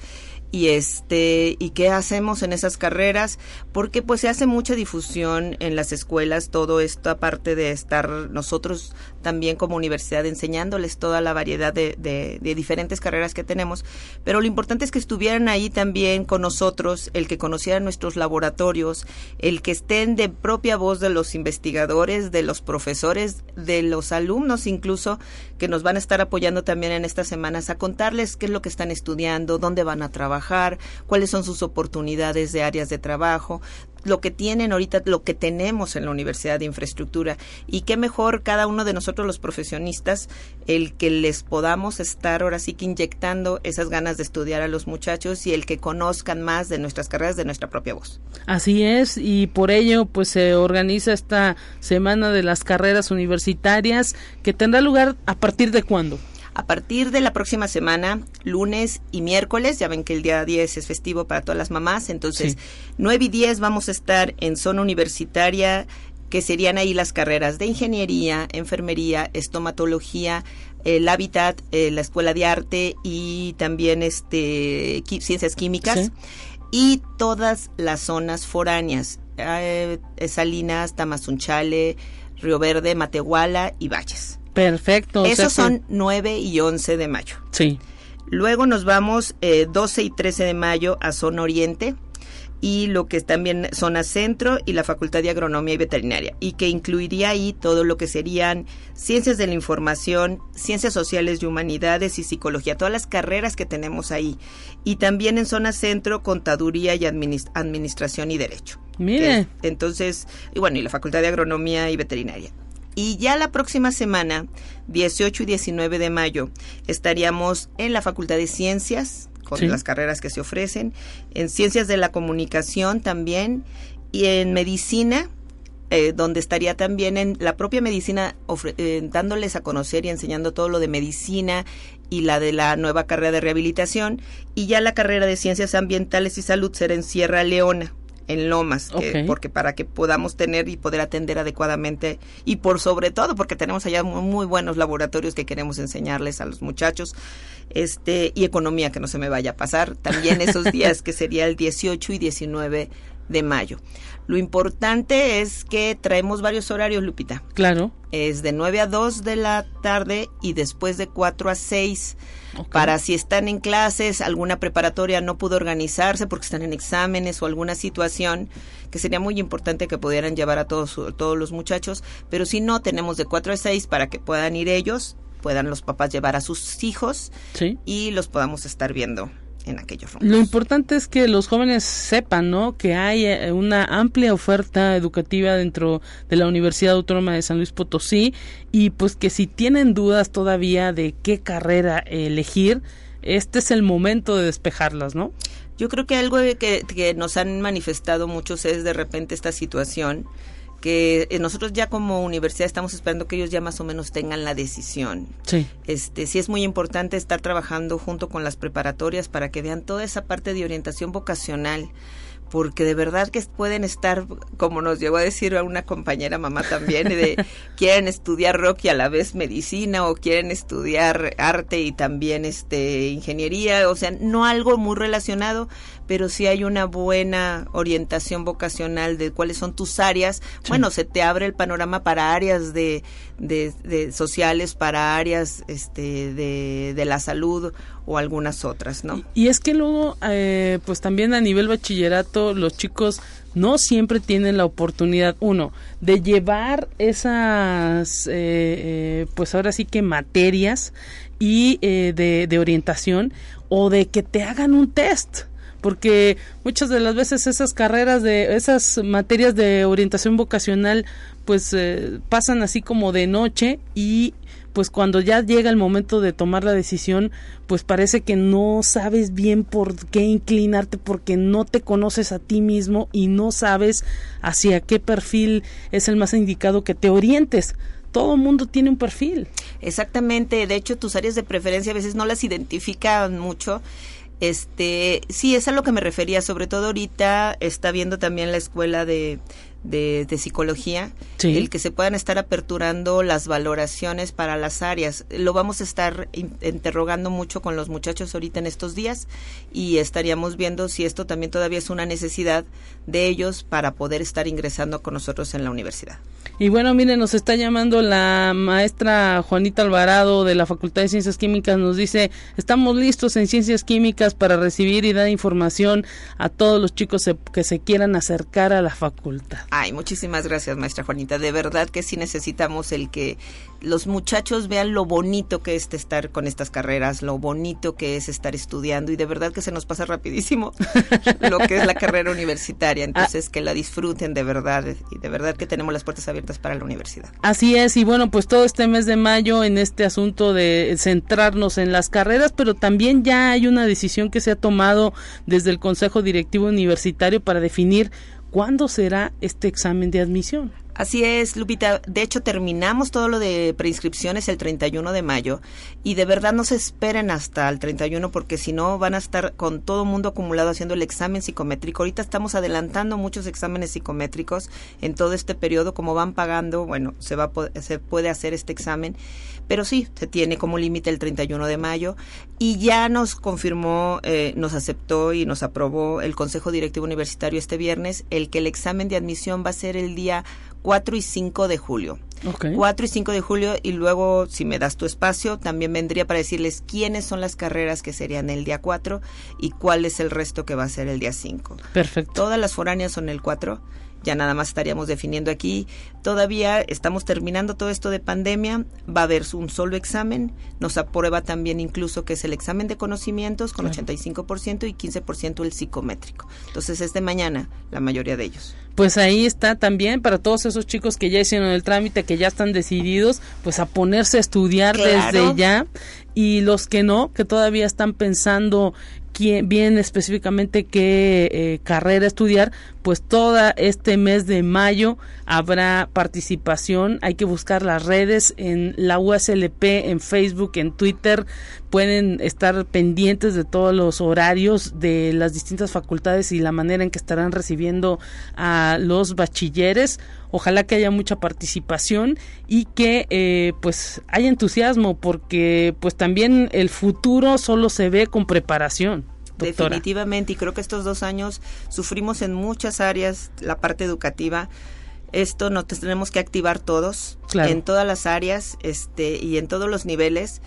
y este y qué hacemos en esas carreras porque pues se hace mucha difusión en las escuelas todo esto aparte de estar nosotros también como universidad enseñándoles toda la variedad de, de, diferentes carreras que tenemos. Pero lo importante es que estuvieran ahí también con nosotros el que conocieran nuestros laboratorios el que estén de propia voz de los investigadores de los profesores de los alumnos incluso que nos van a estar apoyando también en estas semanas a contarles qué es lo que están estudiando dónde van a trabajar cuáles son sus oportunidades de áreas de trabajo, lo que tienen ahorita, lo que tenemos en la Universidad de Infraestructura. Y qué mejor cada uno de nosotros los profesionistas, el que les podamos estar ahora sí que inyectando esas ganas de estudiar a los muchachos y el que conozcan más de nuestras carreras, de nuestra propia voz. Así es, y por ello pues se organiza esta Semana de las Carreras Universitarias que tendrá lugar a partir de cuándo? A partir de la próxima semana, lunes y miércoles, ya ven que el día 10 es festivo para todas las mamás, entonces 9 y 10 vamos a estar en zona universitaria, que serían ahí las carreras de ingeniería, enfermería, estomatología, el hábitat, eh, la escuela de arte y también este ciencias químicas y todas las zonas foráneas, eh, Salinas, Tamazunchale, Río Verde, Matehuala y Valles. Perfecto. Esos son 9 y 11 de mayo. Sí. Luego nos vamos eh, 12 y 13 de mayo a Zona Oriente y lo que es también Zona Centro y la Facultad de Agronomía y Veterinaria, y que incluiría ahí todo lo que serían ciencias de la información, ciencias sociales y humanidades y psicología, todas las carreras que tenemos ahí. Y también en Zona Centro, Contaduría y Administración y Derecho. Mire. entonces, y bueno, y la Facultad de Agronomía y Veterinaria. Y ya la próxima semana, 18 y 19 de mayo, estaríamos en la Facultad de Ciencias, con las carreras que se ofrecen, en Ciencias de la Comunicación también, y en Medicina, eh, donde estaría también en la propia medicina eh, dándoles a conocer y enseñando todo lo de medicina y la de la nueva carrera de rehabilitación y ya la carrera de ciencias ambientales y salud será en Sierra Leona en Lomas, porque para que podamos tener y poder atender adecuadamente y por sobre todo porque tenemos allá muy, buenos laboratorios que queremos enseñarles a los muchachos este y economía que no se me vaya a pasar. También esos días que sería el 18 y 19 de mayo. Lo importante es que traemos varios horarios, Lupita. Claro. Es de 9 a 2 de la tarde y después de 4 a 6 para si están en clases, alguna preparatoria no pudo organizarse porque están en exámenes o alguna situación que sería muy importante que pudieran llevar a todos, todos los muchachos, pero si no, tenemos de 4 a 6 para que puedan ir ellos, puedan los papás llevar a sus hijos y los podamos estar viendo en aquellos Lo importante es que los jóvenes sepan, ¿no? Que hay eh, una amplia oferta educativa dentro de la Universidad Autónoma de San Luis Potosí y pues que si tienen dudas todavía de qué carrera elegir, este es el momento de despejarlas, ¿no? Yo creo que algo que, que nos han manifestado muchos es de repente esta situación que eh, nosotros ya como universidad estamos esperando que ellos ya más o menos tengan la decisión. Sí. Este, sí es muy importante estar trabajando junto con las preparatorias para que vean toda esa parte de orientación vocacional porque de verdad que pueden estar, como nos llegó a decir a una compañera mamá también, de quieren estudiar rock y a la vez medicina o quieren estudiar arte y también este ingeniería, o sea, no algo muy relacionado, pero si hay una buena orientación vocacional de cuáles son tus áreas, bueno, se te abre el panorama para áreas de, de, sociales, para áreas este, de, de, la salud o algunas otras, ¿no? Y, es que luego, eh, pues también a nivel bachillerato, los chicos no siempre tienen la oportunidad, uno, de llevar esas, eh, eh, pues ahora sí que materias y de, de orientación o de que te hagan un test porque muchas de las veces esas carreras de esas materias de orientación vocacional pues eh, pasan así como de noche y pues cuando ya llega el momento de tomar la decisión, pues parece que no sabes bien por qué inclinarte porque no te conoces a ti mismo y no sabes hacia qué perfil es el más indicado que te orientes. Todo mundo tiene un perfil. Exactamente, de hecho tus áreas de preferencia a veces no las identifican mucho este, sí, es a lo que me refería, sobre todo ahorita está viendo también la escuela de, de, psicología, el que se puedan estar aperturando las valoraciones para las áreas. Lo vamos a estar interrogando mucho con los muchachos ahorita en estos días y estaríamos viendo si esto también todavía es una necesidad de ellos para poder estar ingresando con nosotros en la universidad. Y bueno, miren, nos está llamando la maestra Juanita Alvarado de la Facultad de Ciencias Químicas. Nos dice, estamos listos en Ciencias Químicas para recibir y dar información a todos los chicos que se quieran acercar a la facultad. Ay, muchísimas gracias, maestra Juanita. De verdad que sí necesitamos el que los muchachos vean lo bonito que es estar con estas carreras, lo bonito que es estar estudiando y de verdad que se nos pasa rapidísimo lo que es la carrera universitaria. Entonces, que la disfruten de verdad y de verdad que tenemos las puertas abiertas para la universidad. Así es, y bueno, pues todo este mes de mayo en este asunto de centrarnos en las carreras, pero también ya hay una decisión que se ha tomado desde el Consejo Directivo Universitario para definir cuándo será este examen de admisión. Así es, Lupita. De hecho, terminamos todo lo de preinscripciones el 31 de mayo y de verdad no se esperen hasta el 31 porque si no van a estar con todo mundo acumulado haciendo el examen psicométrico. Ahorita estamos adelantando muchos exámenes psicométricos en todo este periodo. Como van pagando, bueno, se, va se puede hacer este examen. Pero sí, se tiene como límite el 31 de mayo y ya nos confirmó, eh, nos aceptó y nos aprobó el Consejo Directivo Universitario este viernes el que el examen de admisión va a ser el día 4 y 5 de julio. 4 y 5 de julio y luego, si me das tu espacio, también vendría para decirles quiénes son las carreras que serían el día 4 y cuál es el resto que va a ser el día 5. Perfecto. Todas las foráneas son el 4 ya nada más estaríamos definiendo aquí. Todavía estamos terminando todo esto de pandemia, va a haber un solo examen, nos aprueba también incluso que es el examen de conocimientos con 85% y 15% el psicométrico. Entonces es de mañana la mayoría de ellos. Pues ahí está también para todos esos chicos que ya hicieron el trámite, que ya están decididos, pues a ponerse a estudiar desde ya y los que no, que todavía están pensando bien específicamente qué eh, carrera estudiar, pues todo este mes de mayo habrá participación. Hay que buscar las redes en la USLP, en Facebook, en Twitter. Pueden estar pendientes de todos los horarios de las distintas facultades y la manera en que estarán recibiendo a los bachilleres. Ojalá que haya mucha participación y que eh, pues haya entusiasmo porque pues también el futuro solo se ve con preparación. Definitivamente, y creo que estos dos años sufrimos en muchas áreas la parte educativa. Esto nos tenemos que activar todos, en todas las áreas este, y en todos los niveles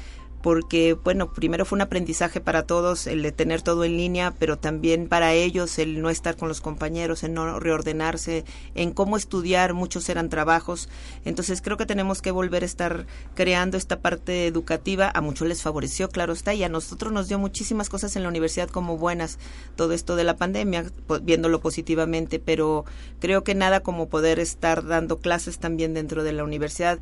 porque, bueno, primero fue un aprendizaje para todos el de tener todo en línea, pero también para ellos el no estar con los compañeros, el no reordenarse, en cómo estudiar, muchos eran trabajos. Entonces creo que tenemos que volver a estar creando esta parte educativa. A muchos les favoreció, claro está, y a nosotros nos dio muchísimas cosas en la universidad como buenas, todo esto de la pandemia, viéndolo positivamente, pero creo que nada como poder estar dando clases también dentro de la universidad,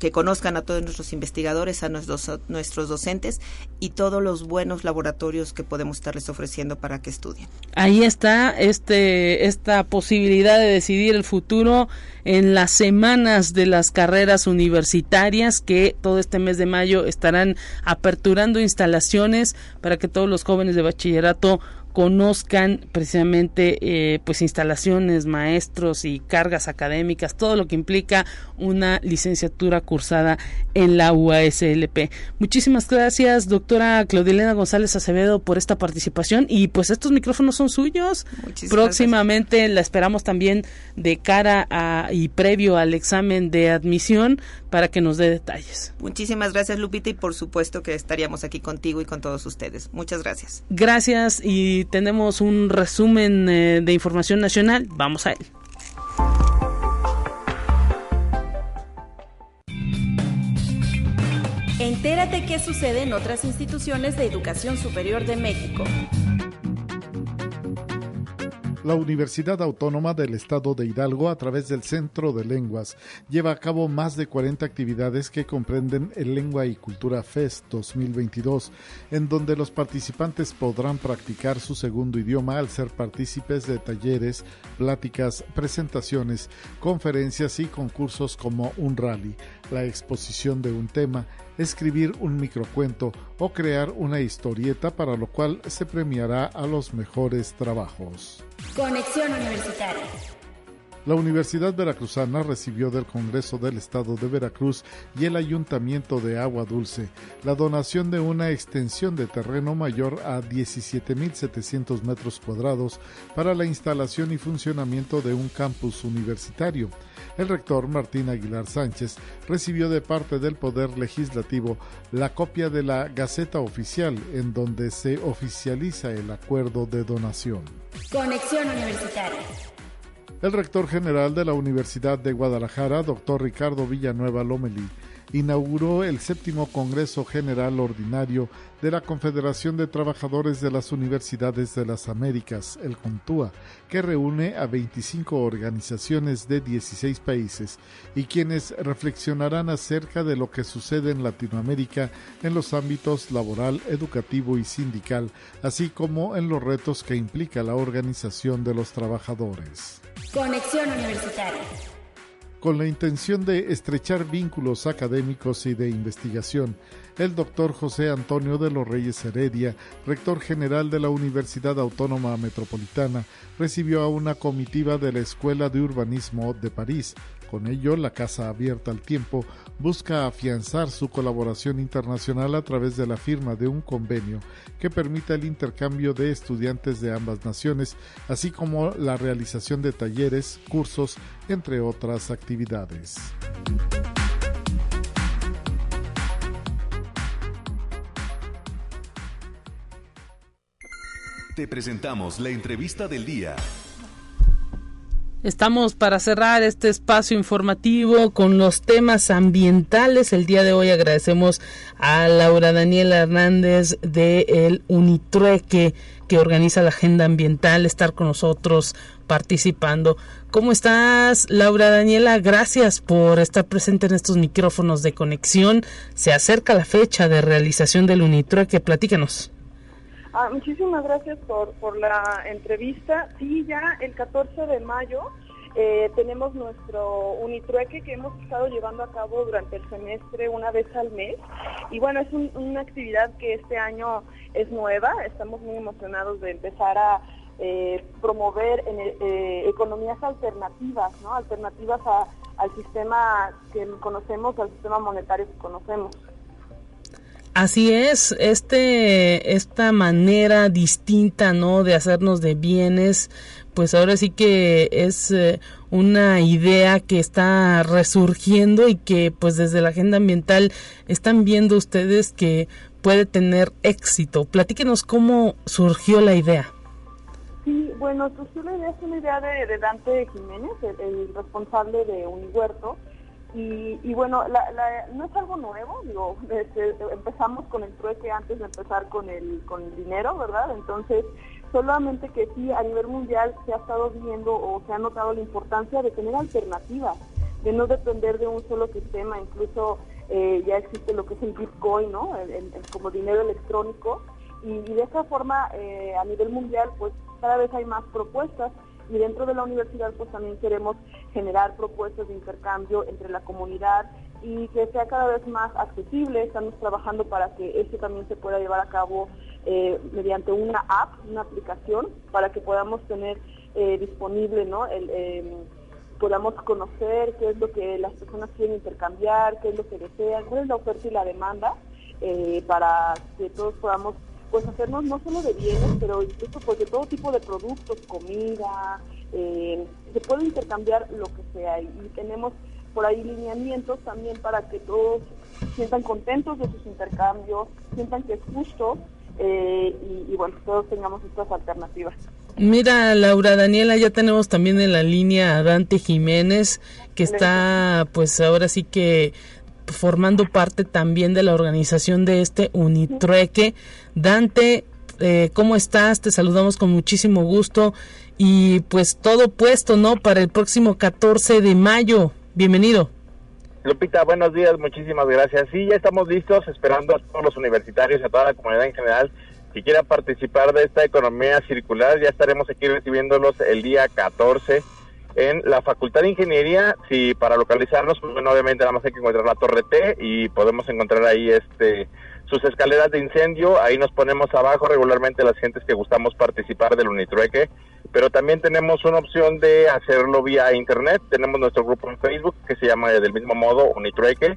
que conozcan a todos nuestros investigadores, a nuestros, nuestros docentes y todos los buenos laboratorios que podemos estarles ofreciendo para que estudien. Ahí está este esta posibilidad de decidir el futuro en las semanas de las carreras universitarias que todo este mes de mayo estarán aperturando instalaciones para que todos los jóvenes de bachillerato conozcan precisamente eh, pues instalaciones, maestros y cargas académicas, todo lo que implica una licenciatura cursada en la UASLP. Muchísimas gracias, doctora Claudilena González Acevedo, por esta participación y pues estos micrófonos son suyos. Próximamente la esperamos también de cara a y previo al examen de admisión para que nos dé detalles. Muchísimas gracias, Lupita, y por supuesto que estaríamos aquí contigo y con todos ustedes. Muchas gracias. Gracias y tenemos un resumen eh, de información nacional. Vamos a él. Entérate qué sucede en otras instituciones de educación superior de México. La Universidad Autónoma del Estado de Hidalgo, a través del Centro de Lenguas, lleva a cabo más de 40 actividades que comprenden el Lengua y Cultura Fest 2022, en donde los participantes podrán practicar su segundo idioma al ser partícipes de talleres, pláticas, presentaciones, conferencias y concursos como un rally, la exposición de un tema, escribir un microcuento o crear una historieta para lo cual se premiará a los mejores trabajos. Conexión Universitaria. La Universidad Veracruzana recibió del Congreso del Estado de Veracruz y el Ayuntamiento de Agua Dulce la donación de una extensión de terreno mayor a 17.700 metros cuadrados para la instalación y funcionamiento de un campus universitario. El rector Martín Aguilar Sánchez recibió de parte del Poder Legislativo la copia de la Gaceta Oficial en donde se oficializa el acuerdo de donación. Conexión Universitaria. El rector general de la Universidad de Guadalajara, doctor Ricardo Villanueva Lomeli, inauguró el séptimo Congreso General Ordinario de la Confederación de Trabajadores de las Universidades de las Américas, el CONTUA, que reúne a 25 organizaciones de 16 países y quienes reflexionarán acerca de lo que sucede en Latinoamérica en los ámbitos laboral, educativo y sindical, así como en los retos que implica la organización de los trabajadores. Conexión Universitaria con la intención de estrechar vínculos académicos y de investigación, el doctor José Antonio de los Reyes Heredia, rector general de la Universidad Autónoma Metropolitana, recibió a una comitiva de la Escuela de Urbanismo de París, con ello, la Casa Abierta al Tiempo busca afianzar su colaboración internacional a través de la firma de un convenio que permita el intercambio de estudiantes de ambas naciones, así como la realización de talleres, cursos, entre otras actividades. Te presentamos la entrevista del día. Estamos para cerrar este espacio informativo con los temas ambientales. El día de hoy agradecemos a Laura Daniela Hernández de el Unitrueque que organiza la agenda ambiental estar con nosotros participando. ¿Cómo estás, Laura Daniela? Gracias por estar presente en estos micrófonos de conexión. Se acerca la fecha de realización del Unitrueque. Platícanos. Ah, muchísimas gracias por, por la entrevista. Sí, ya el 14 de mayo eh, tenemos nuestro unitrueque que hemos estado llevando a cabo durante el semestre una vez al mes. Y bueno, es una actividad que este año es nueva. Estamos muy emocionados de empezar a eh, promover eh, economías alternativas, ¿no? Alternativas al sistema que conocemos, al sistema monetario que conocemos. Así es, este, esta manera distinta, ¿no? De hacernos de bienes, pues ahora sí que es eh, una idea que está resurgiendo y que pues desde la agenda ambiental están viendo ustedes que puede tener éxito. Platíquenos cómo surgió la idea. Sí, bueno, surgió la idea, es una idea de, Dante Jiménez, el, responsable de Unihuerto, y, bueno, no es algo nuevo, digo, este, empezamos con el trueque antes de empezar con el, con el dinero, ¿verdad? Entonces, solamente que sí, a nivel mundial se ha estado viendo o se ha notado la importancia de tener alternativas, de no depender de un solo sistema, incluso eh, ya existe lo que es el Bitcoin, ¿no? como dinero electrónico, y, de esa forma, eh, a nivel mundial, pues cada vez hay más propuestas y dentro de la universidad pues también queremos generar propuestas de intercambio entre la comunidad y que sea cada vez más accesible. Estamos trabajando para que esto también se pueda llevar a cabo eh, mediante una app, una aplicación, para que podamos tener eh, disponible, ¿no? Em, podamos conocer qué es lo que las personas quieren intercambiar, qué es lo que desean, cuál es la oferta y la demanda, eh, para que todos podamos pues hacernos no solo de bienes, pero incluso pues de todo tipo de productos, comida, eh, se puede intercambiar lo que sea y, tenemos por ahí lineamientos también para que todos sientan contentos de sus intercambios, sientan que es justo eh, y, bueno, todos tengamos estas alternativas. Mira, Laura Daniela, ya tenemos también en la línea a Dante Jiménez, que está pues ahora sí que formando parte también de la organización de este Unitrueque. Dante, eh, ¿cómo estás? Te saludamos con muchísimo gusto y pues todo puesto, ¿no? Para el próximo 14 de mayo. Bienvenido. Lupita, buenos días, muchísimas gracias. Sí, ya estamos listos, esperando a todos los universitarios y a toda la comunidad en general que quieran participar de esta economía circular. Ya estaremos aquí recibiéndolos el día 14 en la Facultad de Ingeniería. Si para localizarnos, pues bueno, obviamente nada más hay que encontrar la Torre T y podemos encontrar ahí este sus escaleras de incendio. Ahí nos ponemos abajo regularmente las gentes que gustamos participar del Unitrueque. Pero también tenemos una opción de hacerlo vía internet. Tenemos nuestro grupo en Facebook que se llama del mismo modo Unitrueque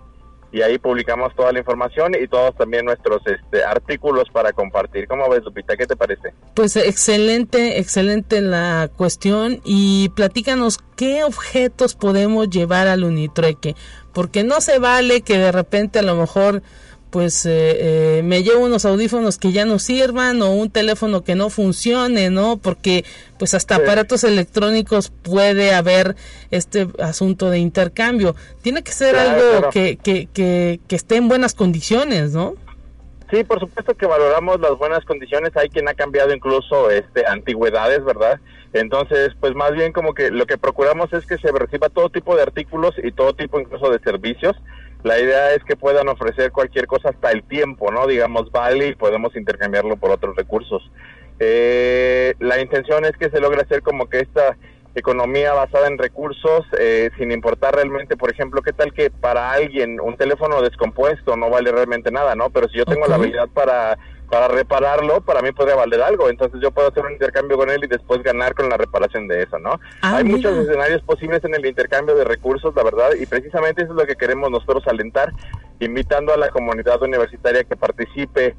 y ahí publicamos toda la información y todos también nuestros este, artículos para compartir. ¿Cómo ves, Lupita? ¿Qué te parece? Pues excelente, excelente la cuestión y platícanos qué objetos podemos llevar al Unitrueque, porque no se vale que de repente a lo mejor pues eh, eh, me llevo unos audífonos que ya no sirvan o un teléfono que no funcione, ¿no? Porque pues hasta aparatos electrónicos puede haber este asunto de intercambio. Tiene que ser algo que, que, que, que esté en buenas condiciones, ¿no? Sí, por supuesto que valoramos las buenas condiciones. Hay quien ha cambiado incluso este antigüedades, ¿verdad? Entonces, pues más bien como que lo que procuramos es que se reciba todo tipo de artículos y todo tipo incluso de servicios la idea es que puedan ofrecer cualquier cosa hasta el tiempo, ¿no? Digamos, vale y podemos intercambiarlo por otros recursos. Eh, la intención es que se logre hacer como que esta economía basada en recursos, eh, sin importar realmente, por ejemplo, qué tal que para alguien un teléfono descompuesto no vale realmente nada, ¿no? Pero si yo tengo la habilidad para para repararlo, para mí podría valer algo. Entonces yo puedo hacer un intercambio con él y después ganar con la reparación de eso, ¿no? Ah, Hay muchos escenarios posibles en el intercambio de recursos, la verdad, y precisamente eso es lo que queremos nosotros alentar, invitando a la comunidad universitaria que participe.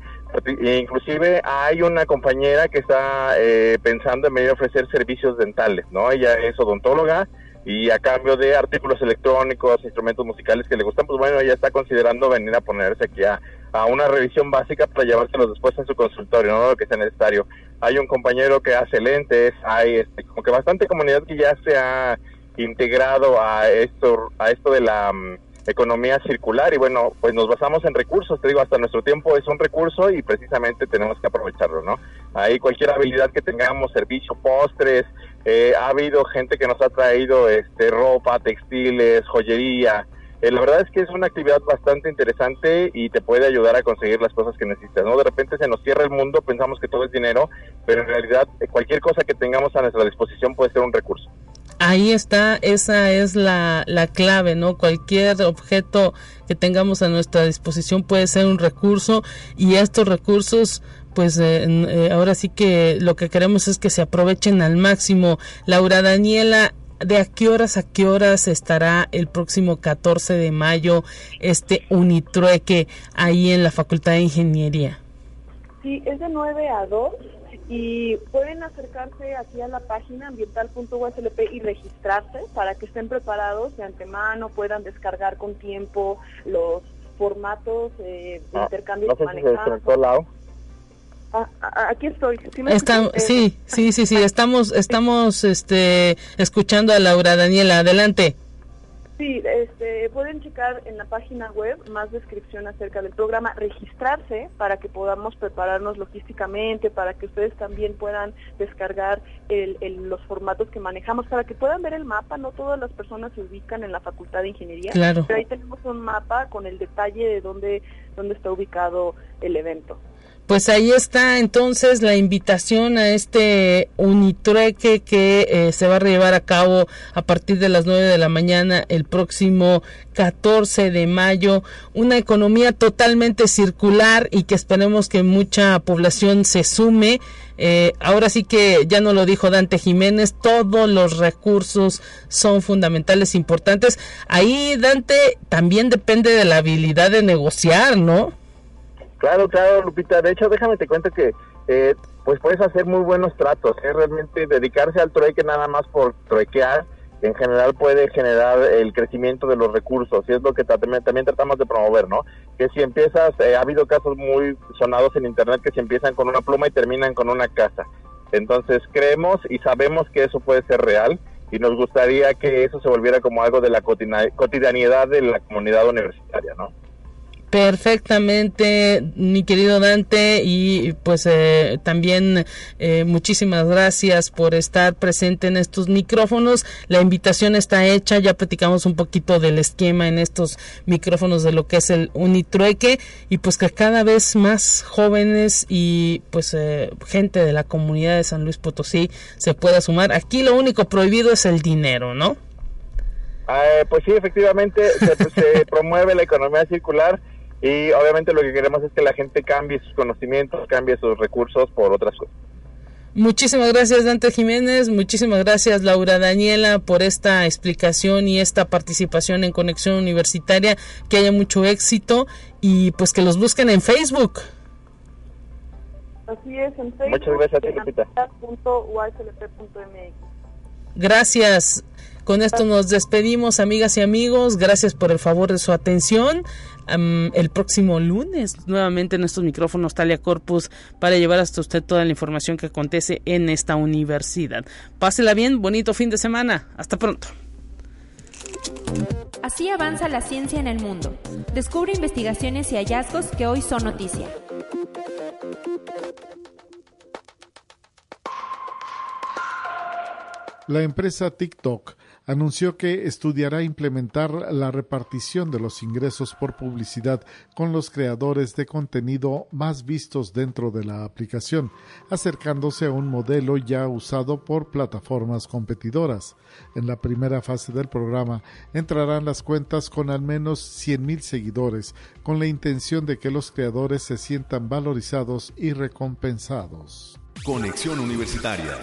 Inclusive hay una compañera que está eh, pensando en venir a ofrecer servicios dentales, ¿no? Ella es odontóloga y a cambio de artículos electrónicos, instrumentos musicales que le gustan, pues bueno, ella está considerando venir a ponerse aquí a a una revisión básica para llevárselos después a su consultorio, no lo que sea necesario. Hay un compañero que hace lentes, hay este, como que bastante comunidad que ya se ha integrado a esto, a esto de la mm, economía circular y bueno, pues nos basamos en recursos, te digo, hasta nuestro tiempo es un recurso y precisamente tenemos que aprovecharlo, ¿no? Ahí cualquier habilidad que tengamos, servicio, postres, eh, ha habido gente que nos ha traído este ropa, textiles, joyería, eh, la verdad es que es una actividad bastante interesante y te puede ayudar a conseguir las cosas que necesitas, ¿no? De repente se nos cierra el mundo, pensamos que todo es dinero, pero en realidad eh, cualquier cosa que tengamos a nuestra disposición puede ser un recurso. Ahí está, esa es la, la clave, ¿no? Cualquier objeto que tengamos a nuestra disposición puede ser un recurso y estos recursos pues eh, ahora sí que lo que queremos es que se aprovechen al máximo. Laura Daniela, de a qué horas a qué horas estará el próximo 14 de mayo este Unitrueque ahí en la Facultad de Ingeniería. Sí, es de 9 a 2 y pueden acercarse aquí a la página ambiental.uslp y registrarse para que estén preparados de antemano, puedan descargar con tiempo los formatos eh, de ah, intercambio no sé Ah, ah, aquí estoy. ¿Sí, sí, sí, sí, estamos, estamos este, escuchando a Laura Daniela. Adelante. Sí, este, pueden checar en la página web más descripción acerca del programa, registrarse para que podamos prepararnos logísticamente, para que ustedes también puedan descargar el, los formatos que manejamos, para que puedan ver el mapa. No todas las personas se ubican en la Facultad de Ingeniería, claro. pero ahí tenemos un mapa con el detalle de dónde, dónde está ubicado el evento. Pues ahí está entonces la invitación a este unitrueque que eh, se va a llevar a cabo a partir de las 9 de la mañana el próximo 14 de mayo. Una economía totalmente circular y que esperemos que mucha población se sume. Eh, ahora sí que ya no lo dijo Dante Jiménez, todos los recursos son fundamentales, importantes. Ahí Dante también depende de la habilidad de negociar, ¿no? Claro, claro, Lupita. De hecho, déjame te cuento que eh, pues puedes hacer muy buenos tratos. ¿eh? Realmente dedicarse al trueque nada más por truequear, en general puede generar el crecimiento de los recursos. Y es lo que también, tratamos de promover, ¿no? Que si empiezas, eh, ha habido casos muy sonados en Internet que se empiezan con una pluma y terminan con una casa. Entonces creemos y sabemos que eso puede ser real y nos gustaría que eso se volviera como algo de la cotidianidad de la comunidad universitaria, ¿no? Perfectamente, mi querido Dante, y pues eh, también eh, muchísimas gracias por estar presente en estos micrófonos. La invitación está hecha, ya platicamos un poquito del esquema en estos micrófonos de lo que es el Unitrueque y pues que cada vez más jóvenes y pues eh, gente de la comunidad de San Luis Potosí se pueda sumar. Aquí lo único prohibido es el dinero, ¿no? pues sí, efectivamente se promueve la economía circular y obviamente lo que queremos es que la gente cambie sus conocimientos, cambie sus recursos por otras cosas. Muchísimas gracias Dante Jiménez, muchísimas gracias Laura Daniela por esta explicación y esta participación en Conexión Universitaria, que haya mucho éxito y pues que los busquen en Facebook. Así es, en Facebook. Muchas gracias, Lupita. Gracias. Con esto nos despedimos, amigas y amigos. Gracias por el favor de su atención el próximo lunes nuevamente en estos micrófonos Talia Corpus para llevar hasta usted toda la información que acontece en esta universidad. Pásela bien, bonito fin de semana. Hasta pronto. Así avanza la ciencia en el mundo. Descubre investigaciones y hallazgos que hoy son noticia. La empresa TikTok anunció que estudiará implementar la repartición de los ingresos por publicidad con los creadores de contenido más vistos dentro de la aplicación, acercándose a un modelo ya usado por plataformas competidoras. En la primera fase del programa entrarán las cuentas con al menos 100.000 seguidores, con la intención de que los creadores se sientan valorizados y recompensados. Conexión Universitaria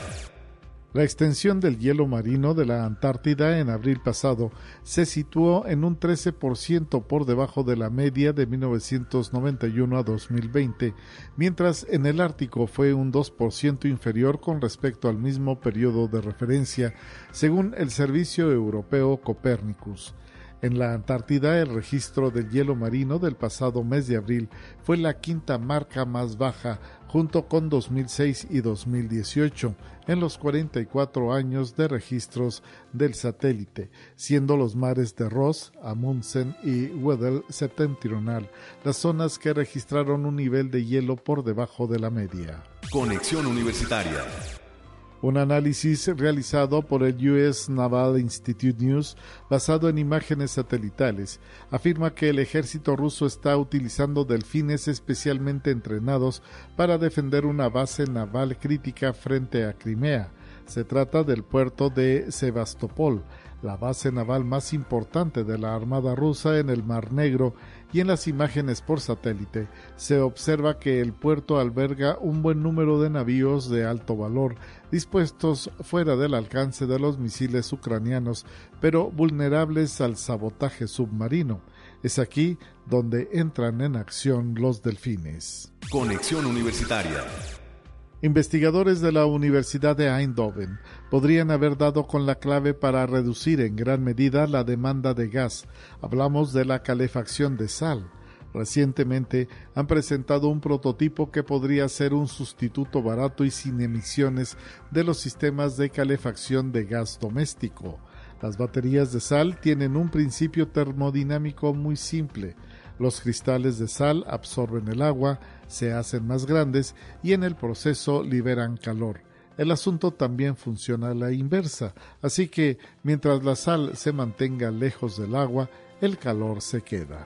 la extensión del hielo marino de la Antártida en abril pasado se situó en un 13% por debajo de la media de 1991 a 2020, mientras en el Ártico fue un 2% inferior con respecto al mismo periodo de referencia, según el Servicio Europeo Copernicus. En la Antártida, el registro del hielo marino del pasado mes de abril fue la quinta marca más baja, junto con 2006 y 2018, en los 44 años de registros del satélite, siendo los mares de Ross, Amundsen y Weddell septentrional las zonas que registraron un nivel de hielo por debajo de la media. Conexión Universitaria Un análisis realizado por el US Naval Institute News, basado en imágenes satelitales, afirma que el ejército ruso está utilizando delfines especialmente entrenados para defender una base naval crítica frente a Crimea. Se trata del puerto de Sebastopol, la base naval más importante de la Armada rusa en el Mar Negro y en las imágenes por satélite se observa que el puerto alberga un buen número de navíos de alto valor dispuestos fuera del alcance de los misiles ucranianos, pero vulnerables al sabotaje submarino. Es aquí donde entran en acción los delfines. Conexión Universitaria. Investigadores de la Universidad de Eindhoven podrían haber dado con la clave para reducir en gran medida la demanda de gas. Hablamos de la calefacción de sal. Recientemente han presentado un prototipo que podría ser un sustituto barato y sin emisiones de los sistemas de calefacción de gas doméstico. Las baterías de sal tienen un principio termodinámico muy simple. Los cristales de sal absorben el agua, se hacen más grandes y en el proceso liberan calor. El asunto también funciona a la inversa, así que mientras la sal se mantenga lejos del agua, el calor se queda.